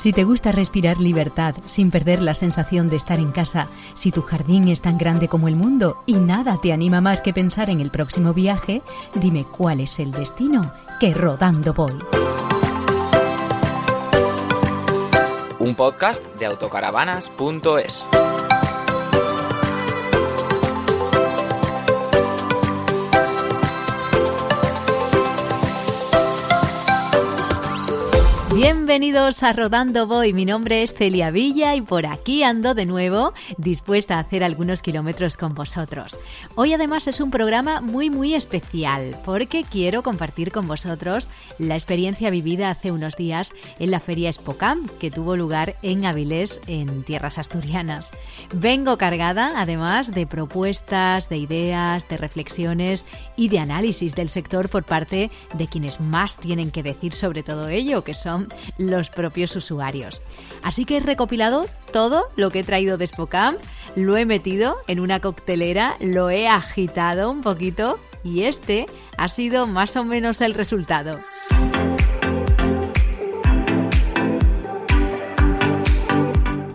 Si te gusta respirar libertad sin perder la sensación de estar en casa, si tu jardín es tan grande como el mundo y nada te anima más que pensar en el próximo viaje, dime cuál es el destino que rodando voy. Un podcast de autocaravanas.es. Bienvenidos a Rodando Voy, mi nombre es Celia Villa y por aquí ando de nuevo dispuesta a hacer algunos kilómetros con vosotros. Hoy además es un programa muy muy especial porque quiero compartir con vosotros la experiencia vivida hace unos días en la feria Spocam que tuvo lugar en Avilés, en tierras asturianas. Vengo cargada además de propuestas, de ideas, de reflexiones y de análisis del sector por parte de quienes más tienen que decir sobre todo ello, que son los propios usuarios. Así que he recopilado todo lo que he traído de Spocam, lo he metido en una coctelera, lo he agitado un poquito y este ha sido más o menos el resultado.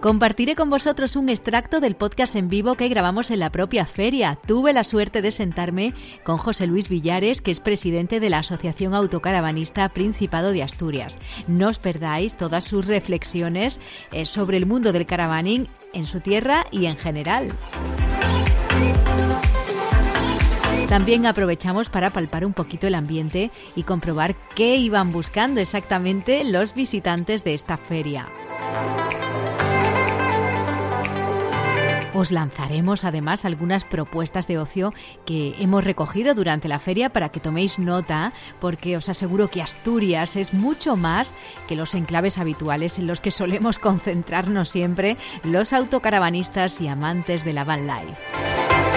Compartiré con vosotros un extracto del podcast en vivo que grabamos en la propia feria. Tuve la suerte de sentarme con José Luis Villares, que es presidente de la Asociación Autocaravanista Principado de Asturias. No os perdáis todas sus reflexiones eh, sobre el mundo del caravaning en su tierra y en general. También aprovechamos para palpar un poquito el ambiente y comprobar qué iban buscando exactamente los visitantes de esta feria. Os lanzaremos además algunas propuestas de ocio que hemos recogido durante la feria para que toméis nota, porque os aseguro que Asturias es mucho más que los enclaves habituales en los que solemos concentrarnos siempre los autocaravanistas y amantes de la van life.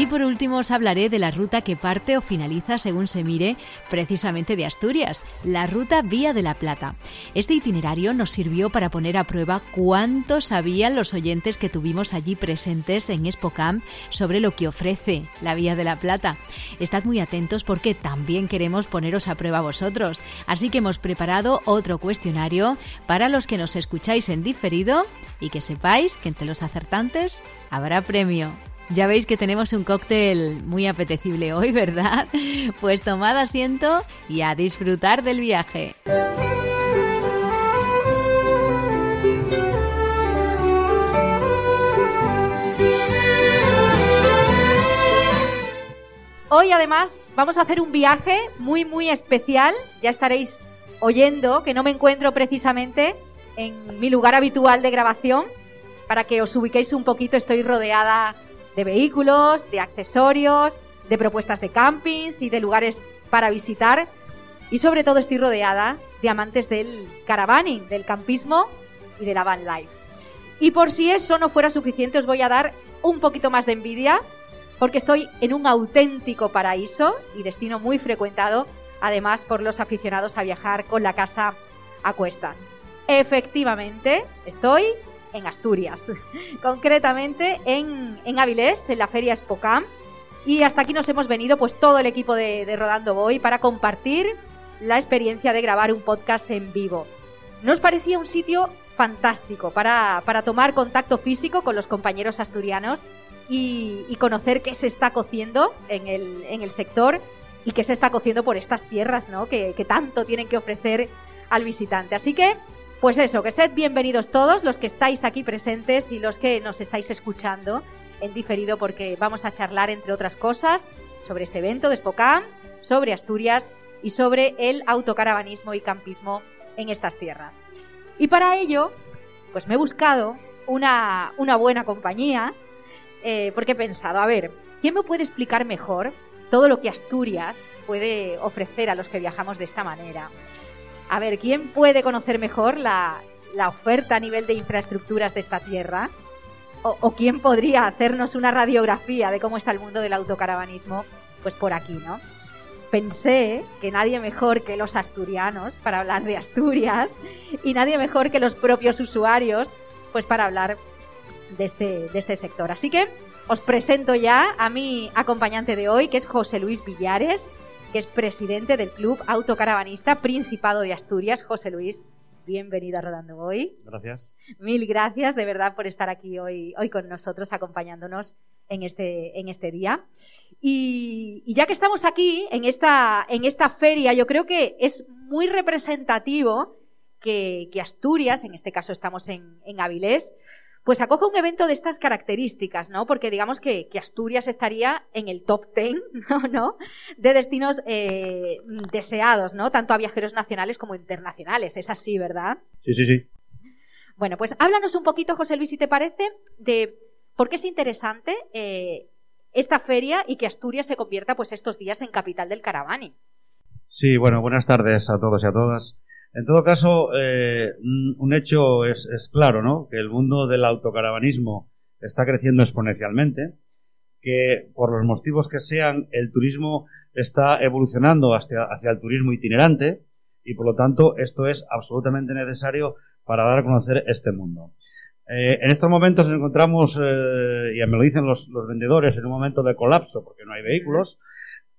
Y por último os hablaré de la ruta que parte o finaliza, según se mire, precisamente de Asturias, la ruta Vía de la Plata. Este itinerario nos sirvió para poner a prueba cuánto sabían los oyentes que tuvimos allí presentes en Espocam sobre lo que ofrece la Vía de la Plata. Estad muy atentos porque también queremos poneros a prueba vosotros. Así que hemos preparado otro cuestionario para los que nos escucháis en diferido y que sepáis que entre los acertantes habrá premio. Ya veis que tenemos un cóctel muy apetecible hoy, ¿verdad? Pues tomad asiento y a disfrutar del viaje. Hoy además vamos a hacer un viaje muy muy especial. Ya estaréis oyendo que no me encuentro precisamente en mi lugar habitual de grabación. Para que os ubiquéis un poquito, estoy rodeada de vehículos, de accesorios, de propuestas de campings y de lugares para visitar. Y sobre todo estoy rodeada de amantes del caravaning, del campismo y de la van life. Y por si eso no fuera suficiente, os voy a dar un poquito más de envidia, porque estoy en un auténtico paraíso y destino muy frecuentado, además por los aficionados a viajar con la casa a cuestas. Efectivamente, estoy en Asturias, concretamente en, en Avilés, en la feria Spocam. Y hasta aquí nos hemos venido pues todo el equipo de, de Rodando Voy para compartir la experiencia de grabar un podcast en vivo. Nos parecía un sitio fantástico para, para tomar contacto físico con los compañeros asturianos y, y, conocer qué se está cociendo en el, en el sector y qué se está cociendo por estas tierras, ¿no? Que, que tanto tienen que ofrecer al visitante. Así que pues eso, que sed bienvenidos todos los que estáis aquí presentes y los que nos estáis escuchando en diferido porque vamos a charlar, entre otras cosas, sobre este evento de Spocam, sobre Asturias y sobre el autocaravanismo y campismo en estas tierras. Y para ello, pues me he buscado una, una buena compañía eh, porque he pensado, a ver, ¿quién me puede explicar mejor todo lo que Asturias puede ofrecer a los que viajamos de esta manera? A ver, ¿quién puede conocer mejor la, oferta a nivel de infraestructuras de esta tierra? O, quién podría hacernos una radiografía de cómo está el mundo del autocaravanismo? Pues por aquí, ¿no? Pensé que nadie mejor que los asturianos para hablar de Asturias y nadie mejor que los propios usuarios pues para hablar de este, de este sector. Así que os presento ya a mi acompañante de hoy, que es José Luis Villares, que es presidente del Club Autocaravanista Principado de Asturias, José Luis. Bienvenido a Rodando Hoy. Gracias. Mil gracias de verdad por estar aquí hoy, hoy con nosotros, acompañándonos en este, en este día. Y, ya que estamos aquí, en esta, en esta feria, yo creo que es muy representativo que, Asturias, en este caso estamos en, en Avilés, pues acoge un evento de estas características, ¿no? Porque digamos que, Asturias estaría en el top ten, ¿no? De destinos eh, deseados, ¿no? Tanto a viajeros nacionales como internacionales. Es así, ¿verdad? Sí, sí, sí. Bueno, pues háblanos un poquito, José Luis, si te parece, de por qué es interesante eh, esta feria y que Asturias se convierta, pues, estos días en capital del caravani. Sí, bueno, buenas tardes a todos y a todas. En todo caso, eh, un hecho es, claro, ¿no? Que el mundo del autocaravanismo está creciendo exponencialmente, que por los motivos que sean, el turismo está evolucionando hacia, hacia el turismo itinerante y por lo tanto esto es absolutamente necesario para dar a conocer este mundo. Eh, en estos momentos nos encontramos, eh, y me lo dicen los, los vendedores, en un momento de colapso porque no hay vehículos,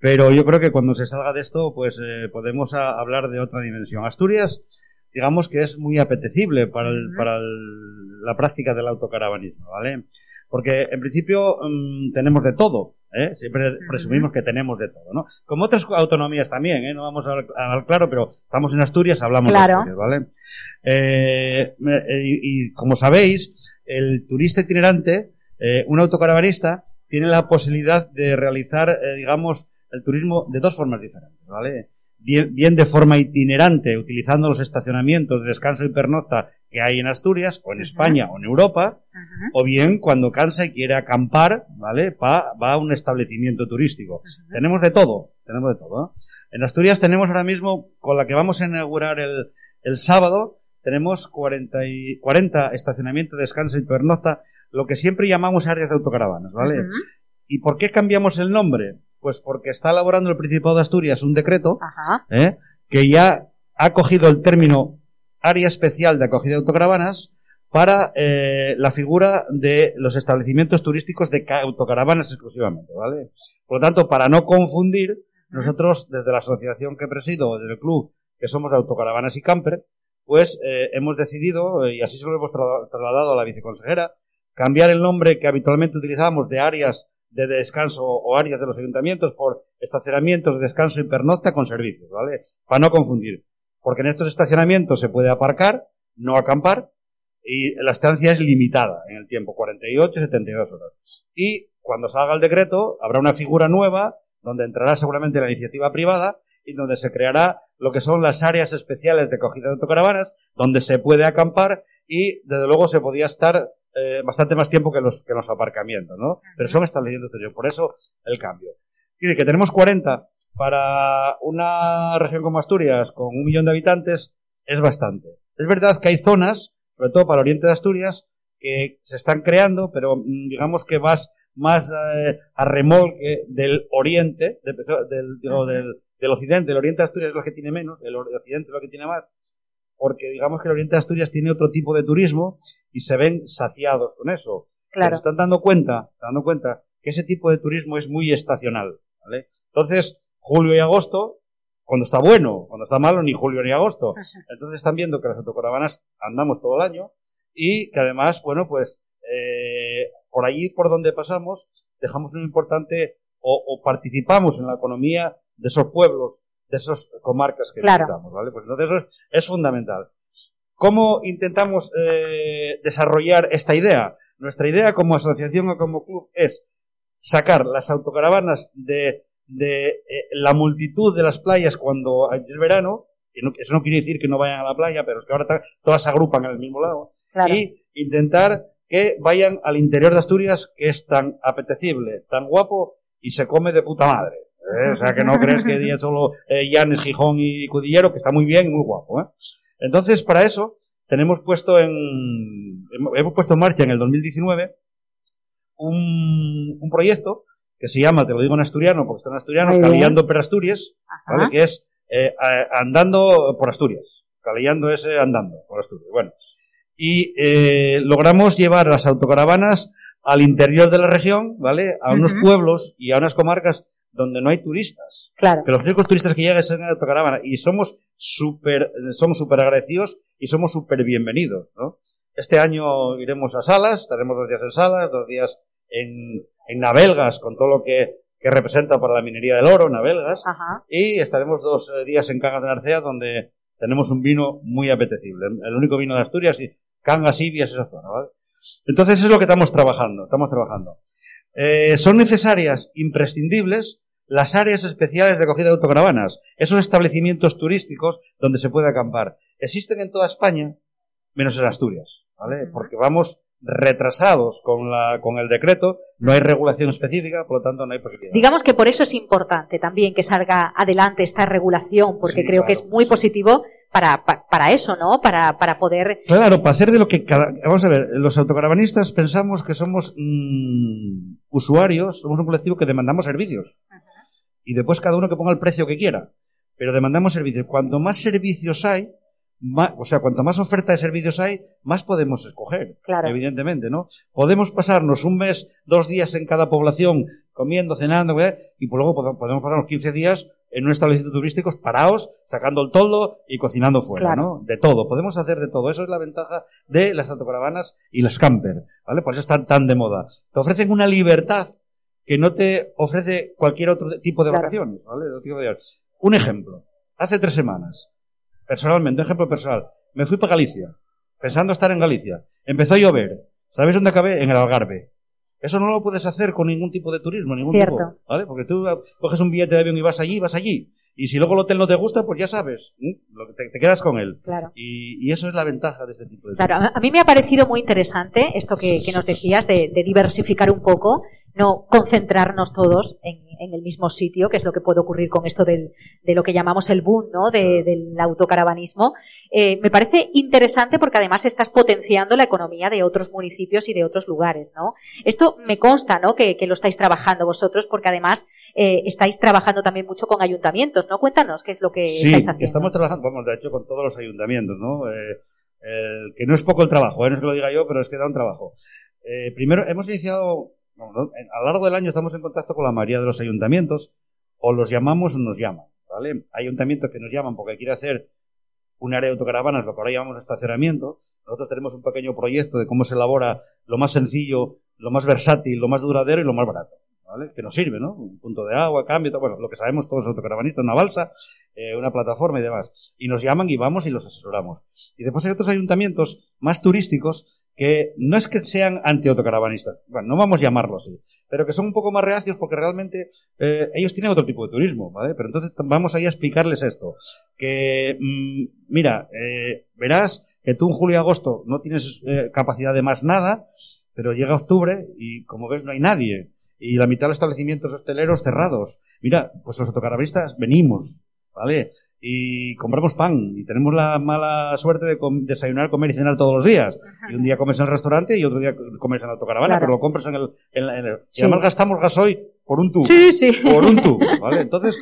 pero yo creo que cuando se salga de esto, pues eh, podemos hablar de otra dimensión. Asturias, digamos que es muy apetecible para, para la práctica del autocaravanismo, ¿vale? Porque en principio mm, tenemos de todo, ¿eh? Siempre presumimos que tenemos de todo, ¿no? Como otras autonomías también, ¿eh? No vamos a hablar claro, pero estamos en Asturias, hablamos de Asturias, ¿vale? Eh, y, y, como sabéis, el turista itinerante, eh, un autocaravanista, tiene la posibilidad de realizar, eh, digamos, el turismo de dos formas diferentes, ¿vale? Bien, de forma itinerante, utilizando los estacionamientos de descanso y pernocta que hay en Asturias, o en España, o en Europa, o bien cuando cansa y quiere acampar, ¿vale? Va, va a un establecimiento turístico. Tenemos de todo, tenemos de todo. En Asturias tenemos ahora mismo, con la que vamos a inaugurar el, el sábado, tenemos 40, y, 40 estacionamientos de descanso y pernocta, lo que siempre llamamos áreas de autocaravanas, ¿vale? ¿Y por qué cambiamos el nombre? Pues porque está elaborando el Principado de Asturias un decreto ¿eh? que ya ha cogido el término área especial de acogida de autocaravanas para eh, la figura de los establecimientos turísticos de autocaravanas exclusivamente, ¿vale? Por lo tanto, para no confundir, nosotros desde la asociación que presido, desde el club, que somos de autocaravanas y camper, pues eh, hemos decidido, y así se lo hemos trasladado a la viceconsejera, cambiar el nombre que habitualmente utilizábamos de áreas de descanso o áreas de los ayuntamientos por estacionamientos de descanso y pernocta con servicios, ¿vale? Para no confundir. Porque en estos estacionamientos se puede aparcar, no acampar, y la estancia es limitada en el tiempo, 48, 72 horas. Y cuando salga el decreto, habrá una figura nueva donde entrará seguramente la iniciativa privada y donde se creará lo que son las áreas especiales de acogida de autocaravanas, donde se puede acampar y desde luego se podía estar eh, bastante más tiempo que los, que los aparcamientos, ¿no? Pero son establecimientos exteriores, por eso el cambio. Dice que tenemos 40 para una región como Asturias, con un millón de habitantes, es bastante. Es verdad que hay zonas, sobre todo para el oriente de Asturias, que se están creando, pero mm, digamos que vas más eh, a remolque del oriente, del, del, del, occidente. El oriente de Asturias es lo que tiene menos, el occidente es lo que tiene más, porque digamos que el oriente de Asturias tiene otro tipo de turismo y se ven saciados con eso. Claro. se están dando cuenta, dando cuenta que ese tipo de turismo es muy estacional, ¿vale? Entonces, julio y agosto, cuando está bueno, cuando está malo, ni julio ni agosto. Entonces están viendo que las autocaravanas andamos todo el año y que además, bueno, pues eh, por allí por donde pasamos dejamos un importante o, o, participamos en la economía de esos pueblos de esas comarcas que visitamos, ¿vale? Pues entonces eso es, fundamental. ¿Cómo intentamos eh, desarrollar esta idea? Nuestra idea como asociación o como club es sacar las autocaravanas de, de eh, la multitud de las playas cuando es verano, y eso no quiere decir que no vayan a la playa, pero es que ahora todas se agrupan en el mismo lado, y intentar que vayan al interior de Asturias, que es tan apetecible, tan guapo y se come de puta madre. ¿Eh? O sea, que no crees que día solo eh, Llanes, Gijón y Cudillero, que está muy bien y muy guapo. ¿eh? Entonces, para eso, tenemos puesto en, hemos puesto en marcha en el 2019 un, un proyecto que se llama, te lo digo en asturiano, porque está en asturiano, Caleando per Asturias, ¿vale? Que es eh, andando por Asturias. Caleando ese andando por Asturias. Bueno. Y eh, logramos llevar las autocaravanas al interior de la región, ¿vale? A unos pueblos y a unas comarcas donde no hay turistas. Claro. Que los únicos turistas que llegan son en autocaravana y somos súper somos súper agradecidos y somos súper bienvenidos, ¿no? Este año iremos a Salas, estaremos dos días en Salas, dos días en, en Navelgas, con todo lo que, que representa para la minería del oro, Navelgas, Ajá. y estaremos dos eh, días en Cangas de Narcea, donde tenemos un vino muy apetecible. El único vino de Asturias y Cangas, Ibias, esa zona, ¿vale? Entonces es lo que estamos trabajando, estamos trabajando. Eh, son necesarias, imprescindibles, las áreas especiales de acogida de autocaravanas, esos establecimientos turísticos donde se puede acampar. Existen en toda España, menos en Asturias, ¿vale? Porque vamos retrasados con, la, con el decreto, no hay regulación específica, por lo tanto no hay posibilidad. Digamos que por eso es importante también que salga adelante esta regulación, porque Sí, creo que es muy sí. positivo para, pa- para eso, ¿no? Para, para poder... Claro, para hacer de lo que cada... Vamos a ver, los autocaravanistas pensamos que somos mm, usuarios, somos un colectivo que demandamos servicios. Y después cada uno que ponga el precio que quiera. Pero demandamos servicios. Cuanto más servicios hay, más, o sea, cuanto más oferta de servicios hay, más podemos escoger. Claro. Evidentemente, ¿no? Podemos pasarnos un mes, dos días en cada población, comiendo, cenando, ¿eh? y pues luego pode- podemos pasarnos 15 días en un establecimiento turístico parados, sacando el toldo y cocinando fuera, Claro. ¿no? De todo. Podemos hacer de todo. Eso es la ventaja de las autocaravanas y las camper, ¿vale? Por eso están tan de moda. Te ofrecen una libertad que no te ofrece cualquier otro tipo de Claro. vacaciones, ¿vale? Un ejemplo. Hace tres semanas, personalmente, un ejemplo personal, me fui para Galicia, pensando estar en Galicia. Empezó a llover. ¿Sabéis dónde acabé? En el Algarve. Eso no lo puedes hacer con ningún tipo de turismo, ningún Cierto. tipo, ¿vale? Porque tú coges un billete de avión y vas allí, vas allí. Y si luego el hotel no te gusta, pues ya sabes. Lo que te, te quedas con él. Claro. Y, y eso es la ventaja de este tipo de Claro, a a mí me ha parecido muy interesante esto que, que nos decías de, de diversificar un poco, no concentrarnos todos en, en el mismo sitio, que es lo que puede ocurrir con esto del, de lo que llamamos el boom, ¿no? De- del autocaravanismo. Eh, me parece interesante porque además estás potenciando la economía de otros municipios y de otros lugares, ¿no? Esto me consta, ¿no? Que, que lo estáis trabajando vosotros porque además eh, estáis trabajando también mucho con ayuntamientos, ¿no? Cuéntanos qué es lo que Sí, estáis haciendo. estamos trabajando, vamos, de hecho, con todos los ayuntamientos, ¿no? Eh, que no es poco el trabajo, no es que lo diga yo, pero es que da un trabajo. Primero, hemos iniciado, a lo largo del año estamos en contacto con la mayoría de los ayuntamientos, o los llamamos o nos llaman, ¿vale? Hay ayuntamientos que nos llaman porque quiere hacer un área de autocaravanas, lo que ahora llamamos estacionamiento. Nosotros tenemos un pequeño proyecto de cómo se elabora lo más sencillo, lo más versátil, lo más duradero y lo más barato. ¿Vale? Que nos sirve, ¿no? Un punto de agua, cambio, bueno, lo que sabemos todos los autocaravanistas, una balsa, eh, una plataforma y demás. Y nos llaman y vamos y los asesoramos. Y después hay otros ayuntamientos más turísticos que no es que sean anti-autocaravanistas, bueno, no vamos a llamarlo así, pero que son un poco más reacios porque realmente eh, ellos tienen otro tipo de turismo, ¿vale? Pero entonces vamos ahí a explicarles esto. Que, mm, mira, eh, verás que tú en julio y agosto no tienes eh, capacidad de más nada, pero llega octubre y como ves no hay nadie. Y la mitad de los establecimientos hosteleros cerrados. Mira, pues los autocaravanistas venimos, ¿vale? Y compramos pan y tenemos la mala suerte de com- desayunar, comer y cenar todos los días. Y un día comes en el restaurante y otro día comes en la autocaravana, Claro. pero lo compras en el... en la- en el- Sí. Y además gastamos gasoil por un tubo Sí, sí. por un tubo, ¿vale? Entonces,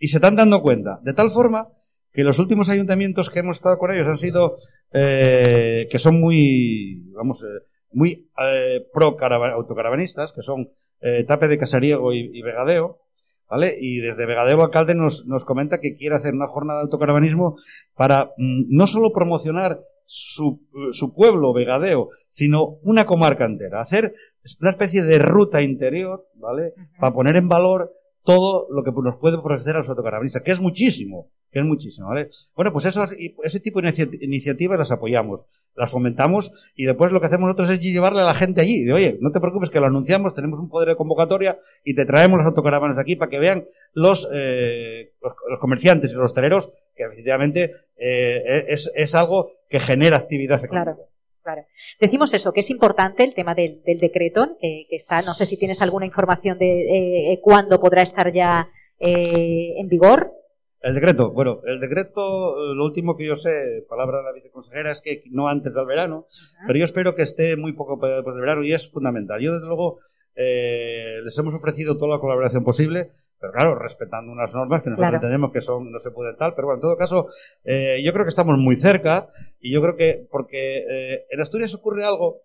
y se están dando cuenta. De tal forma que los últimos ayuntamientos que hemos estado con ellos han sido, eh, que son muy, vamos, eh, muy eh, pro carava- autocaravanistas, que son eh, Tape de Casariego y, y Vegadeo, ¿vale? Y desde Vegadeo alcalde nos, nos comenta que quiere hacer una jornada de autocaravanismo para mm, no solo promocionar su, su pueblo, Vegadeo, sino una comarca entera. Hacer una especie de ruta interior, ¿vale? Para poner en valor todo lo que nos puede ofrecer a los autocaravanistas, que es muchísimo, que es muchísimo, ¿vale? Bueno, pues eso, ese tipo de inicia- iniciativas las apoyamos, las fomentamos y después lo que hacemos nosotros es llevarle a la gente allí. De, oye, no te preocupes que lo anunciamos, tenemos un poder de convocatoria y te traemos los autocaravanas aquí para que vean los, eh, los, comerciantes y los hosteleros que efectivamente eh, es, es algo que genera actividad económica. Claro. Claro. Decimos eso, que es importante el tema del, del decreto, que, que está, no sé si tienes alguna información de eh, cuándo podrá estar ya eh, en vigor. El decreto, bueno, el decreto, eh, lo último que yo sé, palabra de la viceconsejera, es que no antes del verano, pero yo espero que esté muy poco después del verano y es fundamental. Yo, desde luego, eh, les hemos ofrecido toda la colaboración posible, pero claro, respetando unas normas que nosotros Claro. entendemos que son, no se pueden tal, pero bueno, en todo caso, eh, yo creo que estamos muy cerca y yo creo que, porque eh, en Asturias ocurre algo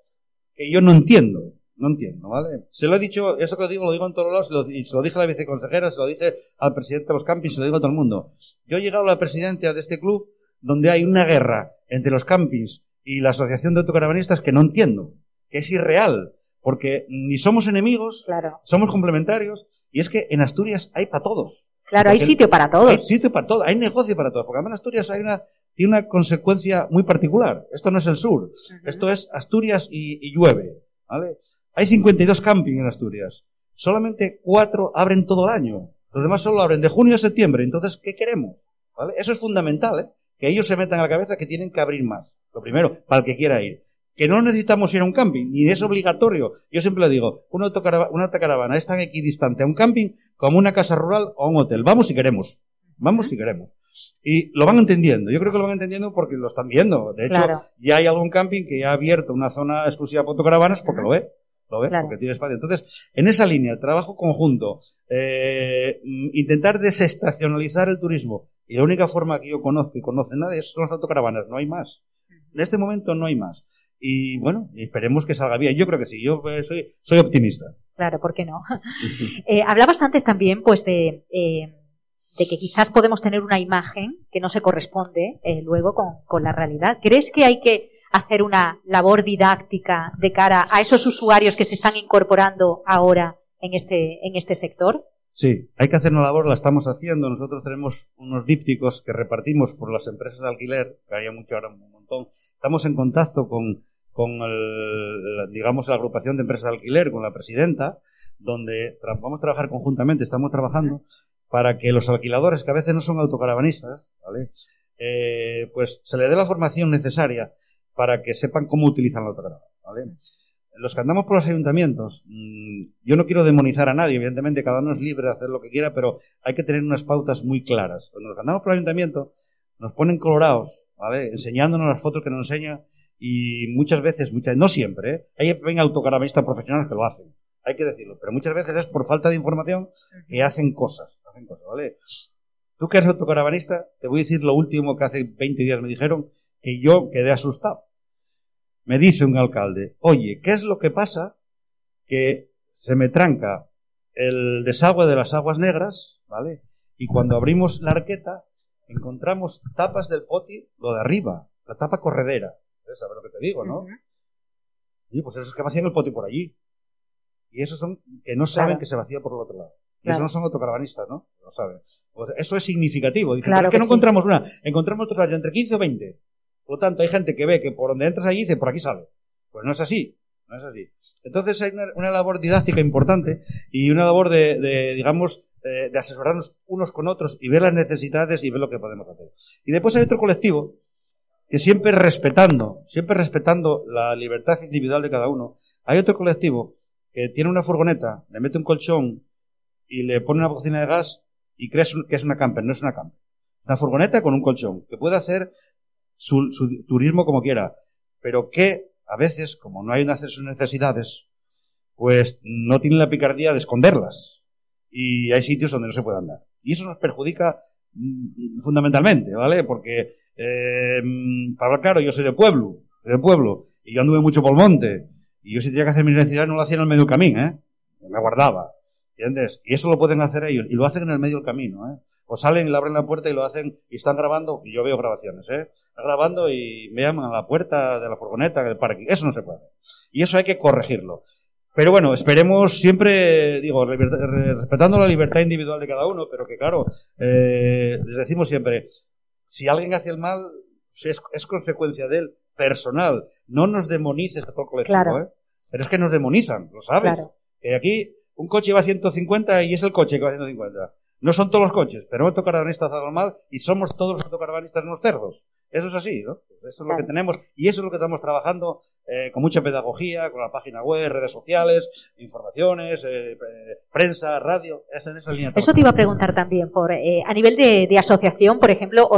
que yo no entiendo. No entiendo, ¿vale? Se lo he dicho, eso que lo digo, lo digo en todos lados, se lo, se lo dije a la viceconsejera, se lo dije al presidente de los campings, se lo digo a todo el mundo. Yo he llegado a la presidencia de este club donde hay una guerra entre los campings y la Asociación de Autocaravanistas que no entiendo, que es irreal, porque ni somos enemigos, Claro. somos complementarios, y es que en Asturias hay para todos. Claro, hay sitio para Hay todos. sitio para todo, hay negocio para todos, porque además en Asturias hay una, tiene una consecuencia muy particular. Esto no es el sur, esto es Asturias y, y llueve, ¿vale? Hay 52 camping en Asturias. Solamente cuatro abren todo el año. Los demás solo abren de junio a septiembre. Entonces, ¿qué queremos? ¿Vale? Eso es fundamental, ¿eh? Que ellos se metan a la cabeza que tienen que abrir más. Lo primero, para el que quiera ir. Que no necesitamos ir a un camping, ni es obligatorio. Yo siempre lo digo, una, autocarava- una autocaravana es tan equidistante a un camping como una casa rural o a un hotel. Vamos si queremos. Vamos si queremos. Y lo van entendiendo. Yo creo que lo van entendiendo porque lo están viendo. De hecho, Claro. ya hay algún camping que ya ha abierto una zona exclusiva para autocaravanas porque lo ve. Lo ve, Claro. porque tiene espacio. Entonces, en esa línea, trabajo conjunto, eh, mm, intentar desestacionalizar el turismo. Y la única forma que yo conozco y conoce nadie son las autocaravanas. No hay más. En este momento no hay más. Y bueno, esperemos que salga bien. Yo creo que sí. Yo eh, soy, soy optimista. Claro, ¿por qué no? Eh, hablabas antes también, pues, de, eh, de que quizás podemos tener una imagen que no se corresponde eh, luego con, con la realidad. ¿Crees que hay que hacer una labor didáctica de cara a esos usuarios que se están incorporando ahora en este, en este sector? Sí, hay que hacer una labor, la estamos haciendo. Nosotros tenemos unos dípticos que repartimos por las empresas de alquiler, que hay mucho ahora un montón. Estamos en contacto con, con el, digamos, la agrupación de empresas de alquiler, con la presidenta, donde vamos a trabajar conjuntamente, estamos trabajando para que los alquiladores, que a veces no son autocaravanistas, ¿vale? Eh, pues se le dé la formación necesaria para que sepan cómo utilizan la autocaravana, ¿vale? Los que andamos por los ayuntamientos, mmm, yo no quiero demonizar a nadie, evidentemente cada uno es libre de hacer lo que quiera, pero hay que tener unas pautas muy claras. Cuando los que andamos por el ayuntamiento nos ponen colorados. Enseñándonos las fotos que nos enseña y muchas veces, muchas, no siempre, ¿eh? Hay ven autocaravanistas profesionales que lo hacen, hay que decirlo, pero muchas veces es por falta de información que hacen cosas. Tú que eres autocaravanista, te voy a decir lo último que hace 20 días me dijeron, que yo quedé asustado. Me dice un alcalde, oye, ¿qué es lo que pasa? Que se me tranca el desagüe de las aguas negras, ¿vale? Y cuando abrimos la arqueta, encontramos tapas del poti, lo de arriba, la tapa corredera. ¿Sabes lo que te digo, no? Y pues esos que vacían el poti por allí. Y esos son que no saben Claro. que se vacía por el otro lado. Claro. esos no son autocaravanistas, ¿no? No saben. Pues eso es significativo. Dicen, Claro ¿por qué que no sí. encontramos una? Encontramos otro rayo entre 15 o 20. Por lo tanto, hay gente que ve que por donde entras allí dice, por aquí sale. Pues no es así. No es así. Entonces hay una, labor didáctica importante y una labor de, digamos, de asesorarnos unos con otros y ver las necesidades y ver lo que podemos hacer. Y después hay otro colectivo que siempre respetando, siempre respetando la libertad individual de cada uno, hay otro colectivo que tiene una furgoneta, le mete un colchón y le pone una cocina de gas y crees que es una camper, no es una camper. Una furgoneta con un colchón, que puede hacer su, su turismo como quiera, pero que a veces, como no hay una sus necesidades, pues no tienen la picardía de esconderlas. Y hay sitios donde no se puede andar. Y eso nos perjudica mm, fundamentalmente, ¿vale? Porque, eh, mm, para claro, yo soy de pueblo, soy de pueblo, y yo anduve mucho por el monte, y yo si tenía que hacer mis necesidades no lo hacía en el medio camino, ¿eh? Me guardaba, ¿entiendes? Y eso lo pueden hacer ellos, y lo hacen en el medio del camino, ¿eh? O salen y le abren la puerta y lo hacen, y están grabando, y yo veo grabaciones, ¿eh? Grabando y me llaman a la puerta de la furgoneta, del parque. Eso no se puede. Y eso hay que corregirlo. Pero bueno, esperemos siempre, digo, respetando la libertad individual de cada uno, pero que claro, eh, les decimos siempre, si alguien hace el mal, es, es consecuencia de él, personal. No nos demonices a todo el colectivo, Claro. ¿eh? Pero es que nos demonizan, lo sabes. Claro. Que aquí un coche va a 150 y es el coche que va a 150. No son todos los coches, pero autocaravanistas hace mal y somos todos los autocaravanistas unos cerdos. Eso es así, ¿no? Eso es lo que tenemos y eso es lo que estamos trabajando eh, con mucha pedagogía, con la página web, redes sociales, informaciones, eh, eh, prensa, radio, es en esa línea. Eso te iba a preguntar también, por eh, a nivel de, de asociación, por ejemplo,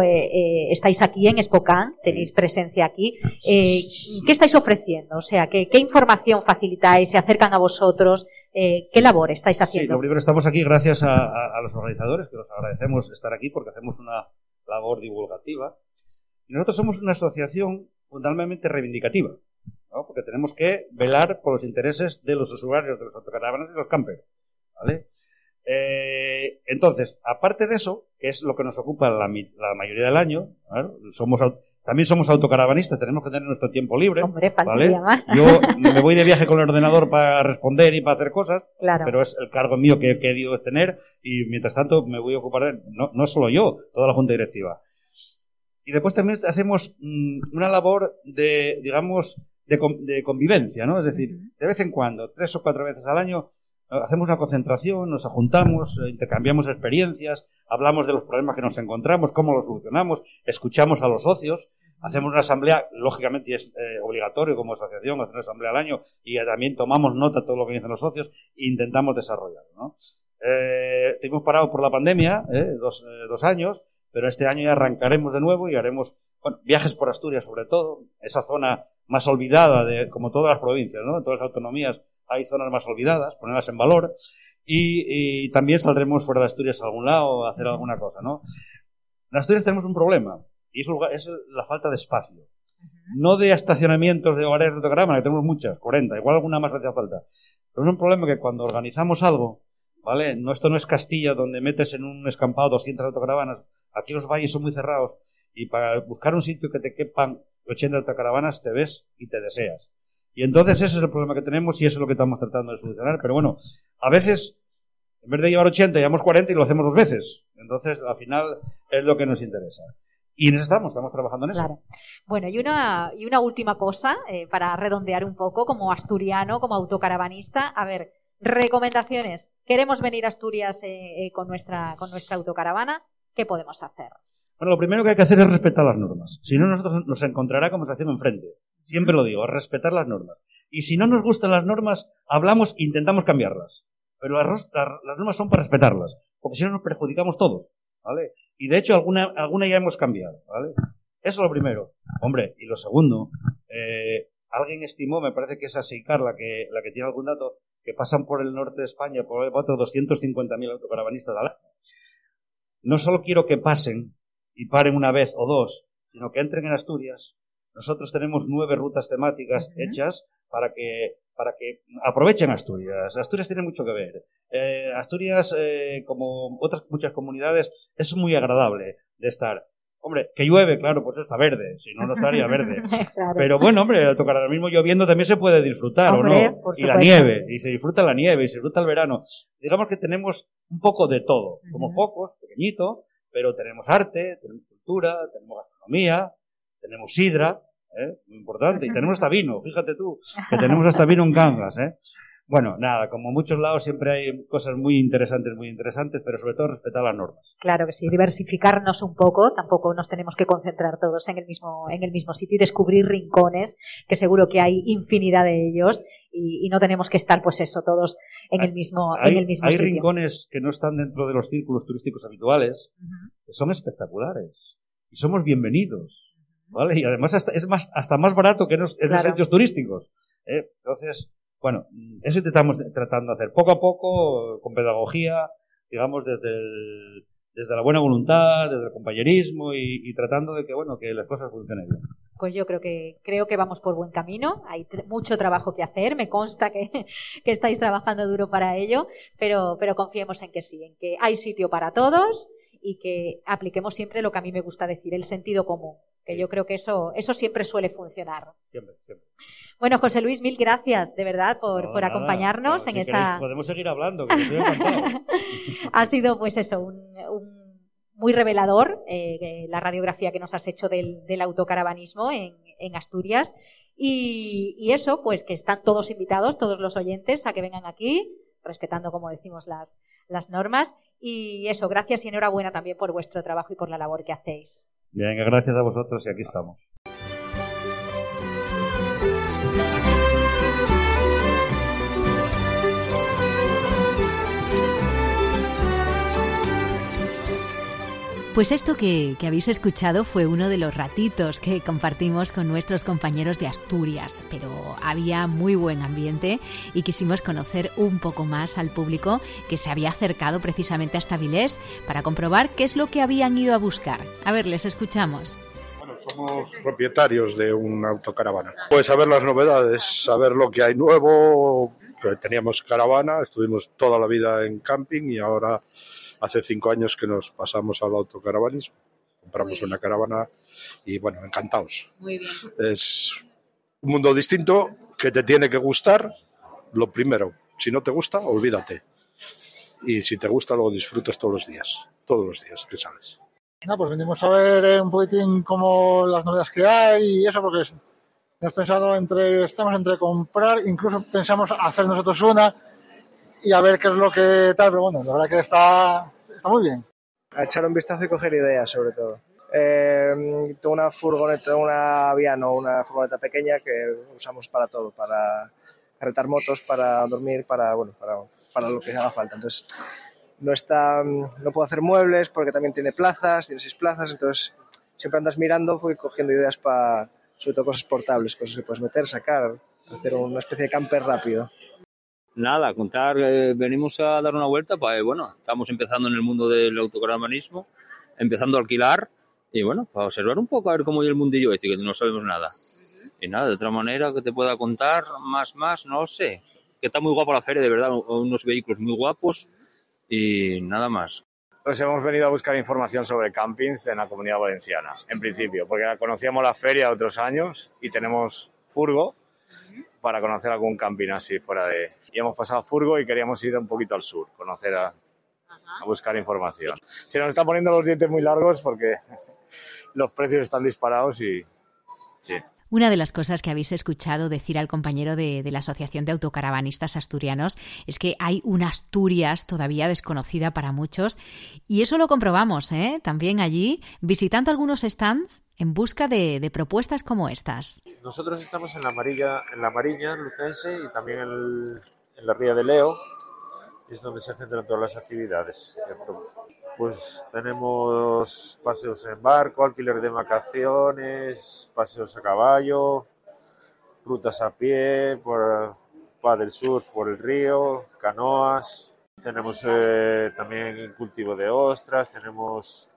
estáis aquí en Spokane, tenéis presencia aquí. Eh, ¿Qué estáis ofreciendo? O sea, ¿qué, qué información facilitáis? ¿Se acercan a vosotros? Eh, ¿Qué labor estáis Sí, haciendo? lo primero estamos aquí gracias a, a- a los organizadores, que los agradecemos estar aquí porque hacemos una labor divulgativa. Y nosotros somos una asociación fundamentalmente reivindicativa. ¿no? Porque tenemos que velar por los intereses de los usuarios de los autocaravanas y los campers, ¿vale? Eh, entonces, aparte de eso, que es lo que nos ocupa la, la mayoría del año, somos también somos autocaravanistas, tenemos que tener nuestro tiempo libre. Hombre, ¿vale? más. Yo me voy de viaje con el ordenador para responder y para hacer cosas, pero es el cargo mío que he querido tener y mientras tanto me voy a ocupar de no, no solo yo, toda la junta directiva. Y después también hacemos mm, una labor de, digamos, de, de, convivencia, ¿no? Es decir, de vez en cuando, tres o cuatro veces al año, hacemos una concentración, nos juntamos, eh, intercambiamos experiencias, hablamos de los problemas que nos encontramos, cómo los solucionamos, escuchamos a los socios, hacemos una asamblea, lógicamente es eh, obligatorio como asociación hacer una asamblea al año y también tomamos nota de todo lo que dicen los socios e intentamos desarrollarlo. ¿no? Eh, estuvimos por la pandemia, dos, dos años, pero este año ya arrancaremos de nuevo y haremos viajes por Asturias sobre todo, esa zona más olvidada de como todas las provincias, ¿no? todas las autonomías hay zonas más olvidadas, ponerlas en valor. Y, también saldremos fuera de Asturias a algún lado a hacer alguna cosa, ¿no? En Asturias tenemos un problema, y es, es la falta de espacio. No de estacionamientos de hogares de autocaravanas, que tenemos muchas, 40, igual alguna más hacía falta. Pero es un problema que cuando organizamos algo, ¿vale? No, esto no es Castilla donde metes en un escampado 200 autocaravanas. Aquí los valles son muy cerrados y para buscar un sitio que te quepan 80 autocaravanas te ves y te deseas. Y entonces ese es el problema que tenemos y eso es lo que estamos tratando de solucionar. Pero bueno, a veces, en vez de llevar 80, llevamos 40 y lo hacemos dos veces. Entonces, al final, es lo que nos interesa. Y en eso estamos, estamos trabajando en eso. Claro. Bueno, y una, y una última cosa, eh, para redondear un poco, como asturiano, como autocaravanista. A ver, recomendaciones. Queremos venir a Asturias eh, eh, con, nuestra, con nuestra autocaravana. ¿Qué podemos hacer? Bueno, lo primero que hay que hacer es respetar las normas. Si no, nosotros nos encontrará como se haciendo enfrente. Siempre lo digo, respetar las normas. Y si no nos gustan las normas, hablamos e intentamos cambiarlas. Pero las, normas son para respetarlas, porque si no nos perjudicamos todos, ¿vale? Y de hecho alguna, alguna ya hemos cambiado, ¿vale? Eso es lo primero. Hombre, y lo segundo, eh, alguien estimó, me parece que es así, Carla, que, la que tiene algún dato, que pasan por el norte de España, por otros 250.000 autocaravanistas al año. No solo quiero que pasen y paren una vez o dos, sino que entren en Asturias, nosotros tenemos nueve rutas temáticas hechas para que, para que aprovechen Asturias. Asturias tiene mucho que ver. Eh, Asturias, eh, como otras muchas comunidades, es muy agradable de estar. Hombre, que llueve, claro, pues está verde, si no, no estaría verde. Pero bueno, hombre, al tocar ahora mismo lloviendo también se puede disfrutar, ¿o no? Y la nieve, y se disfruta la nieve, y se disfruta el verano. Digamos que tenemos un poco de todo, como pocos, pequeñito, pero tenemos arte, tenemos cultura, tenemos gastronomía, tenemos sidra, ¿eh? muy importante, y tenemos hasta vino, fíjate tú, que tenemos hasta vino en Cangas, ¿eh? Bueno, nada, como en muchos lados siempre hay cosas muy interesantes, muy interesantes, pero sobre todo respetar las normas. Claro que sí, diversificarnos un poco, tampoco nos tenemos que concentrar todos en el mismo, en el mismo sitio y descubrir rincones, que seguro que hay infinidad de ellos, y, no tenemos que estar, pues eso, todos en el mismo, hay, en el mismo hay rincones que no están dentro de los círculos turísticos habituales, que son espectaculares, y somos bienvenidos. ¿Vale? Y además hasta, es más, hasta más barato que en los, sitios turísticos. ¿eh? Entonces, bueno, eso estamos tratando de hacer poco a poco, con pedagogía, digamos, desde desde la buena voluntad, desde el compañerismo y, tratando de que, bueno, que las cosas funcionen bien. Pues yo creo que creo que vamos por buen camino. Hay mucho trabajo que hacer. Me consta que, que, estáis trabajando duro para ello, pero, pero confiemos en que sí, en que hay sitio para todos y que apliquemos siempre lo que a mí me gusta decir, el sentido común, que yo creo que eso, eso siempre suele funcionar. Siempre, siempre. Bueno, José Luis, mil gracias de verdad por, por acompañarnos en esta. podemos seguir hablando, que estoy ha sido, pues eso, un, muy revelador eh, la radiografía que nos has hecho del, del autocaravanismo en, en Asturias. Y, y, eso, pues que están todos invitados, todos los oyentes, a que vengan aquí, respetando, como decimos, las, las normas. Y eso, gracias y enhorabuena también por vuestro trabajo y por la labor que hacéis. Bien, gracias a vosotros y aquí estamos. Pues esto que, habéis escuchado fue uno de los ratitos que compartimos con nuestros compañeros de Asturias, pero había muy buen ambiente y quisimos conocer un poco más al público que se había acercado precisamente hasta Vilés para comprobar qué es lo que habían ido a buscar. A ver, les escuchamos. Bueno, somos propietarios de una autocaravana. Pues saber las novedades, saber lo que hay nuevo. Teníamos caravana, estuvimos toda la vida en camping y ahora hace cinco años que nos pasamos al autocaravanismo. Compramos una caravana y bueno, encantados. Muy bien. Es un mundo distinto que te tiene que gustar, lo primero. Si no te gusta, olvídate. Y si te gusta, lo disfrutas todos los días, todos los días que sales. No, pues venimos a ver un poquitín como las novedades que hay y eso, porque hemos pensado entre, estamos entre comprar, incluso pensamos hacer nosotros una y a ver qué es lo que tal, pero bueno, la verdad que está, está muy bien. A echar un vistazo y coger ideas, sobre todo. Eh, tengo una furgoneta, una Aviano, una furgoneta pequeña que usamos para todo, para carretar motos, para dormir, para, bueno, para, para lo que haga falta. Entonces, no está, no puedo hacer muebles porque también tiene plazas, tiene seis plazas, entonces siempre andas mirando, voy cogiendo ideas para, sobre todo cosas portables, cosas que puedes meter, sacar, hacer una especie de camper rápido. Nada, contar, eh, venimos a dar una vuelta, pues bueno, estamos empezando en el mundo del autocaravanismo, empezando a alquilar y bueno, para observar un poco a ver cómo es el mundillo este, que no sabemos nada. Y nada, de otra manera que te pueda contar, más, más, no sé. Que está muy guapa la feria, de verdad, unos vehículos muy guapos y nada más. Pues hemos venido a buscar información sobre campings en la comunidad valenciana, en principio, porque conocíamos la feria de otros años y tenemos furgo para conocer algún camping así fuera de... Y hemos pasado a furgo y queríamos ir un poquito al sur, conocer a, a buscar información. Se nos están poniendo los dientes muy largos porque los precios están disparados y... Sí. Una de las cosas que habéis escuchado decir al compañero de, la Asociación de Autocaravanistas Asturianos es que hay una Asturias todavía desconocida para muchos y eso lo comprobamos ¿eh? también allí visitando algunos stands en busca de, propuestas como estas. Nosotros estamos en la Amarilla, en la Mariña, Lucense y también en, en la Ría de Leo, es donde se centran todas las actividades. Pues tenemos paseos en barco, alquiler de vacaciones, paseos a caballo, rutas a pie, por paddle surf por el río, canoas. Tenemos eh, también cultivo de ostras, tenemos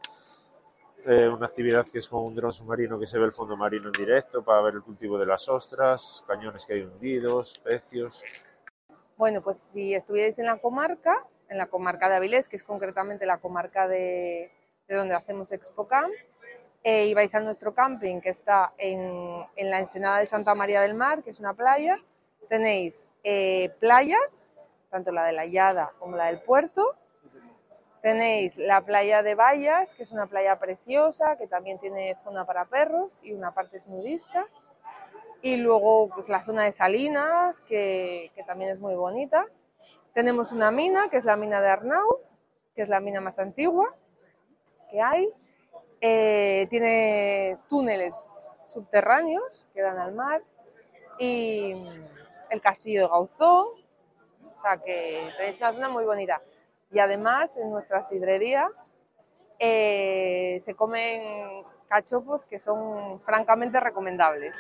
eh, una actividad que es con un dron submarino que se ve el fondo marino en directo para ver el cultivo de las ostras, cañones que hay hundidos, pecios. Bueno, pues si estuvierais en la comarca, en la comarca de Avilés, que es concretamente la comarca de, de donde hacemos ExpoCamp. Eh, y vais a nuestro camping que está en, en, la ensenada de Santa María del Mar, que es una playa. Tenéis eh, playas, tanto la de la Yada como la del puerto. Tenéis la playa de Vallas, que es una playa preciosa, que también tiene zona para perros y una parte es nudista. Y luego pues, la zona de Salinas, que, que también es muy bonita. Tenemos una mina, que es la mina de Arnau, que es la mina más antigua que hay. Eh, tiene túneles subterráneos que dan al mar y el castillo de Gauzó, o sea que tenéis una zona muy bonita. Y además en nuestra sidrería eh, se comen cachopos que son francamente recomendables.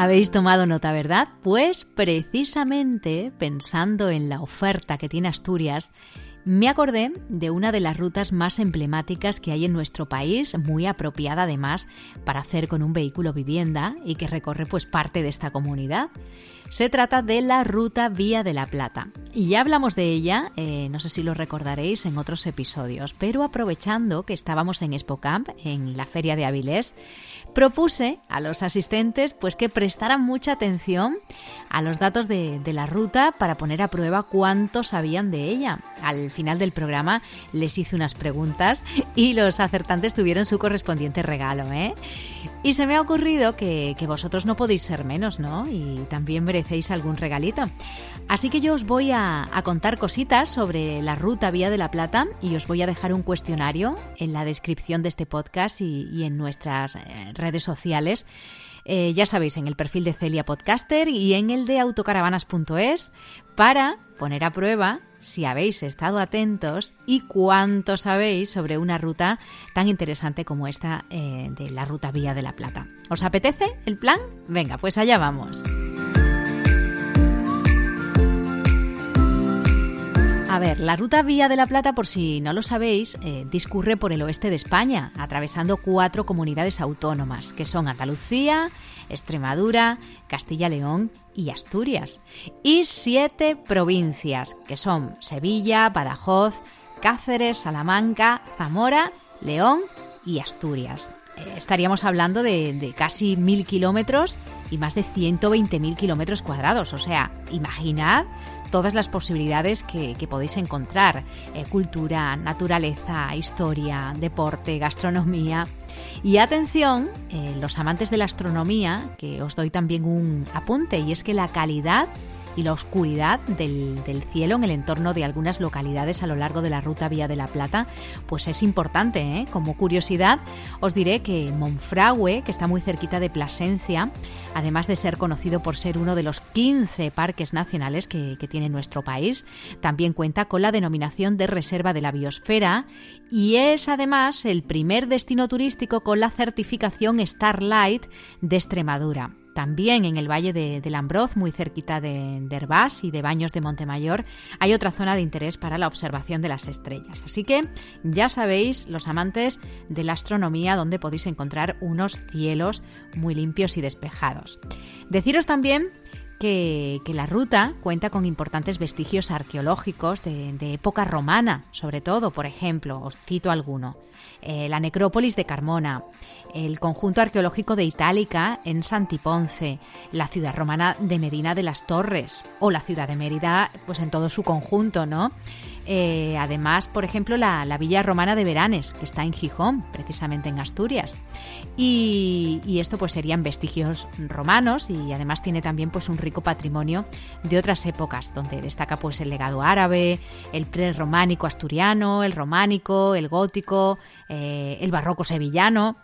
Habéis tomado nota, ¿verdad? Pues precisamente pensando en la oferta que tiene Asturias, me acordé de una de las rutas más emblemáticas que hay en nuestro país, muy apropiada además para hacer con un vehículo vivienda y que recorre pues parte de esta comunidad. Se trata de la Ruta Vía de la Plata. Y ya hablamos de ella, eh, no sé si lo recordaréis en otros episodios, pero aprovechando que estábamos en Expocamp, en la Feria de Avilés, propuse a los asistentes pues que prestaran mucha atención a los datos de, de, la ruta para poner a prueba cuánto sabían de ella. Al final del programa les hice unas preguntas y los acertantes tuvieron su correspondiente regalo. ¿eh? Y se me ha ocurrido que, que vosotros no podéis ser menos, ¿no? Y también merecéis algún regalito. Así que yo os voy a, contar cositas sobre la ruta Vía de la Plata y os voy a dejar un cuestionario en la descripción de este podcast y, y en nuestras eh, redes sociales. Eh, ya sabéis, en el perfil de Celia Podcaster y en el de autocaravanas.es para poner a prueba si habéis estado atentos y cuánto sabéis sobre una ruta tan interesante como esta eh, de la ruta Vía de la Plata. ¿Os apetece el plan? Venga, pues allá vamos. A ver, la ruta Vía de la Plata, por si no lo sabéis, eh, discurre por el oeste de España, atravesando cuatro comunidades autónomas, que son Andalucía, Extremadura, Castilla-León y Asturias, y siete provincias, que son Sevilla, Badajoz, Cáceres, Salamanca, Zamora, León y Asturias. Eh, estaríamos hablando de, de casi mil kilómetros y más de 120.000 kilómetros cuadrados. O sea, imaginad todas las posibilidades que, podéis encontrar. Eh, cultura, naturaleza, historia, deporte, gastronomía. Y atención, eh, los amantes de la astronomía, que os doy también un apunte, y es que la calidad y la oscuridad del, cielo en el entorno de algunas localidades a lo largo de la ruta Vía de la Plata, pues es importante. ¿eh? Como curiosidad, os diré que Monfragüe, que está muy cerquita de Plasencia, además de ser conocido por ser uno de los 15 parques nacionales que tiene nuestro país, también cuenta con la denominación de Reserva de la Biosfera y es además el primer destino turístico con la certificación Starlight de Extremadura. También en el Valle de, de Lambroz, muy cerquita de, de Herbás y de Baños de Montemayor, hay otra zona de interés para la observación de las estrellas. Así que ya sabéis, los amantes de la astronomía, donde podéis encontrar unos cielos muy limpios y despejados. Deciros también que, la ruta cuenta con importantes vestigios arqueológicos de, de, época romana, sobre todo, por ejemplo, os cito alguno, eh, la necrópolis de Carmona, el conjunto arqueológico de Itálica en Santiponce, la ciudad romana de Medina de las Torres o la ciudad de Mérida, pues en todo su conjunto, ¿no? Eh, además, por ejemplo, la, la, villa romana de Veranes, que está en Gijón, precisamente en Asturias. Y, esto pues serían vestigios romanos y además tiene también pues un rico patrimonio de otras épocas, donde destaca pues el legado árabe, el prerrománico asturiano, el románico, el gótico, eh, el barroco sevillano.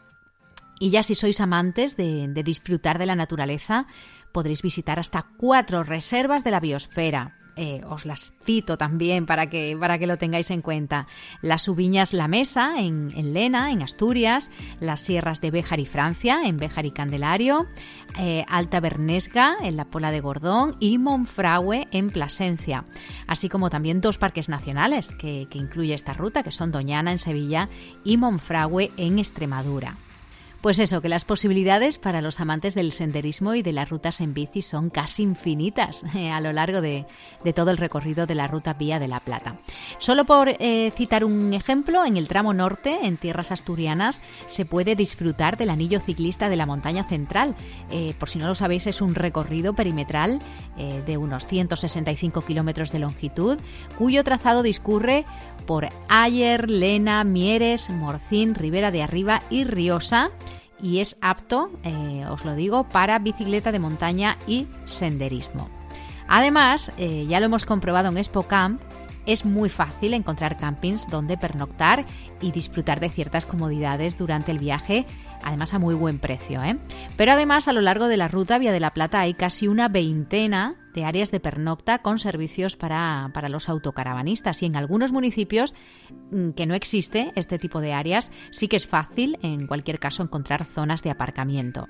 Y ya si sois amantes de disfrutar de la naturaleza, podréis visitar hasta cuatro reservas de la biosfera, eh, os las cito también para que, para que lo tengáis en cuenta. Las Subiñas La Mesa en, en, Lena, en Asturias, las sierras de Béjar y Francia, en Béjar y Candelario, eh, Alta Bernesga, en la Pola de Gordón, y Monfragüe, en Plasencia. Así como también dos parques nacionales que, que incluye esta ruta, que son Doñana en Sevilla y Monfragüe en Extremadura. Pues eso, que las posibilidades para los amantes del senderismo y de las rutas en bici son casi infinitas eh, a lo largo de, todo el recorrido de la ruta Vía de la Plata. Solo por eh, citar un ejemplo, en el tramo norte, en tierras asturianas, se puede disfrutar del anillo ciclista de la montaña central. Eh, por si no lo sabéis, es un recorrido perimetral de unos 165 kilómetros de longitud, cuyo trazado discurre por Ayer, Lena, Mieres, Morcín, Ribera de Arriba y Riosa y es apto, eh, os lo digo, para bicicleta de montaña y senderismo. Además, eh, ya lo hemos comprobado en Expocamp, es muy fácil encontrar campings donde pernoctar y disfrutar de ciertas comodidades durante el viaje, además a muy buen precio. ¿eh? Pero además a lo largo de la ruta Vía de la Plata hay casi una veintena de áreas de pernocta con servicios para, para, los autocaravanistas y en algunos municipios mm, que no existe este tipo de áreas sí que es fácil en cualquier caso encontrar zonas de aparcamiento.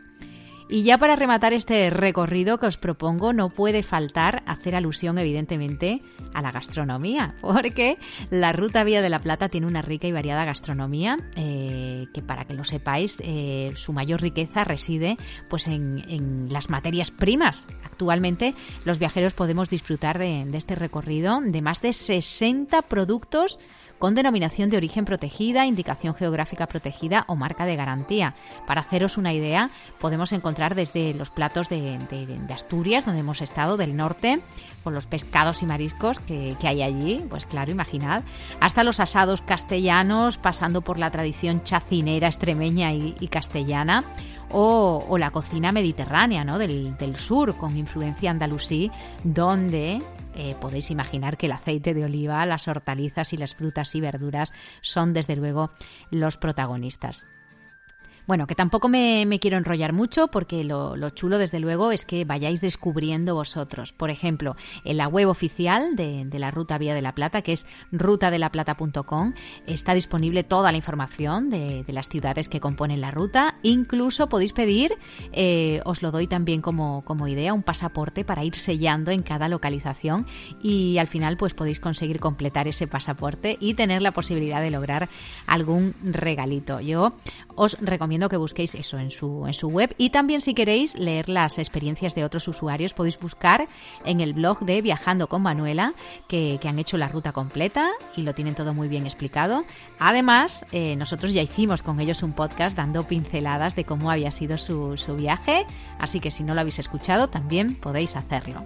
Y ya para rematar este recorrido que os propongo, no puede faltar hacer alusión, evidentemente, a la gastronomía, porque la Ruta Vía de la Plata tiene una rica y variada gastronomía, eh, que para que lo sepáis, eh, su mayor riqueza reside pues, en, en, las materias primas. Actualmente, los viajeros podemos disfrutar de, de este recorrido de más de 60 productos con denominación de origen protegida, indicación geográfica protegida o marca de garantía. Para haceros una idea, podemos encontrar desde los platos de, Asturias, donde hemos estado, del norte, con los pescados y mariscos que, hay allí, pues claro, imaginad, hasta los asados castellanos, pasando por la tradición chacinera extremeña y, castellana. O, o, la cocina mediterránea ¿no? del, del sur, con influencia andalusí, donde eh, podéis imaginar que el aceite de oliva, las hortalizas y las frutas y verduras son desde luego los protagonistas. Bueno, que tampoco me, quiero enrollar mucho porque lo, lo, chulo, desde luego, es que vayáis descubriendo vosotros. Por ejemplo, en la web oficial de, la Ruta Vía de la Plata, que es rutadelaplata.com, está disponible toda la información de, las ciudades que componen la ruta. Incluso podéis pedir, eh, os lo doy también como, como idea, un pasaporte para ir sellando en cada localización y al final pues podéis conseguir completar ese pasaporte y tener la posibilidad de lograr algún regalito. Yo os que busquéis eso en su, en su web y también si queréis leer las experiencias de otros usuarios podéis buscar en el blog de Viajando con Manuela que, que han hecho la ruta completa y lo tienen todo muy bien explicado. Además, eh, nosotros ya hicimos con ellos un podcast dando pinceladas de cómo había sido su, su viaje, así que si no lo habéis escuchado también podéis hacerlo.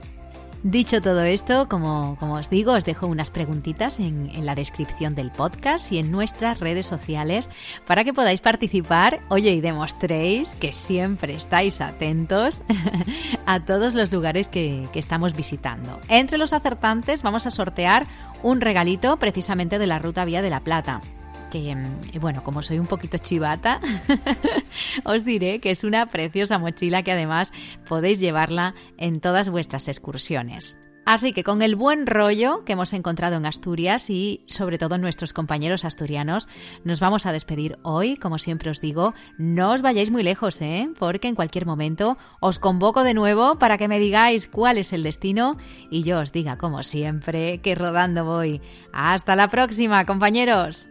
Dicho todo esto, como, como, os digo, os dejo unas preguntitas en, la descripción del podcast y en nuestras redes sociales para que podáis participar, oye, y demostréis que siempre estáis atentos a todos los lugares que, que estamos visitando. Entre los acertantes vamos a sortear un regalito precisamente de la Ruta Vía de la Plata que, bueno, como soy un poquito chivata, os diré que es una preciosa mochila que además podéis llevarla en todas vuestras excursiones. Así que con el buen rollo que hemos encontrado en Asturias y sobre todo nuestros compañeros asturianos, nos vamos a despedir hoy. Como siempre os digo, no os vayáis muy lejos, ¿eh? porque en cualquier momento os convoco de nuevo para que me digáis cuál es el destino y yo os diga, como siempre, que rodando voy. Hasta la próxima, compañeros.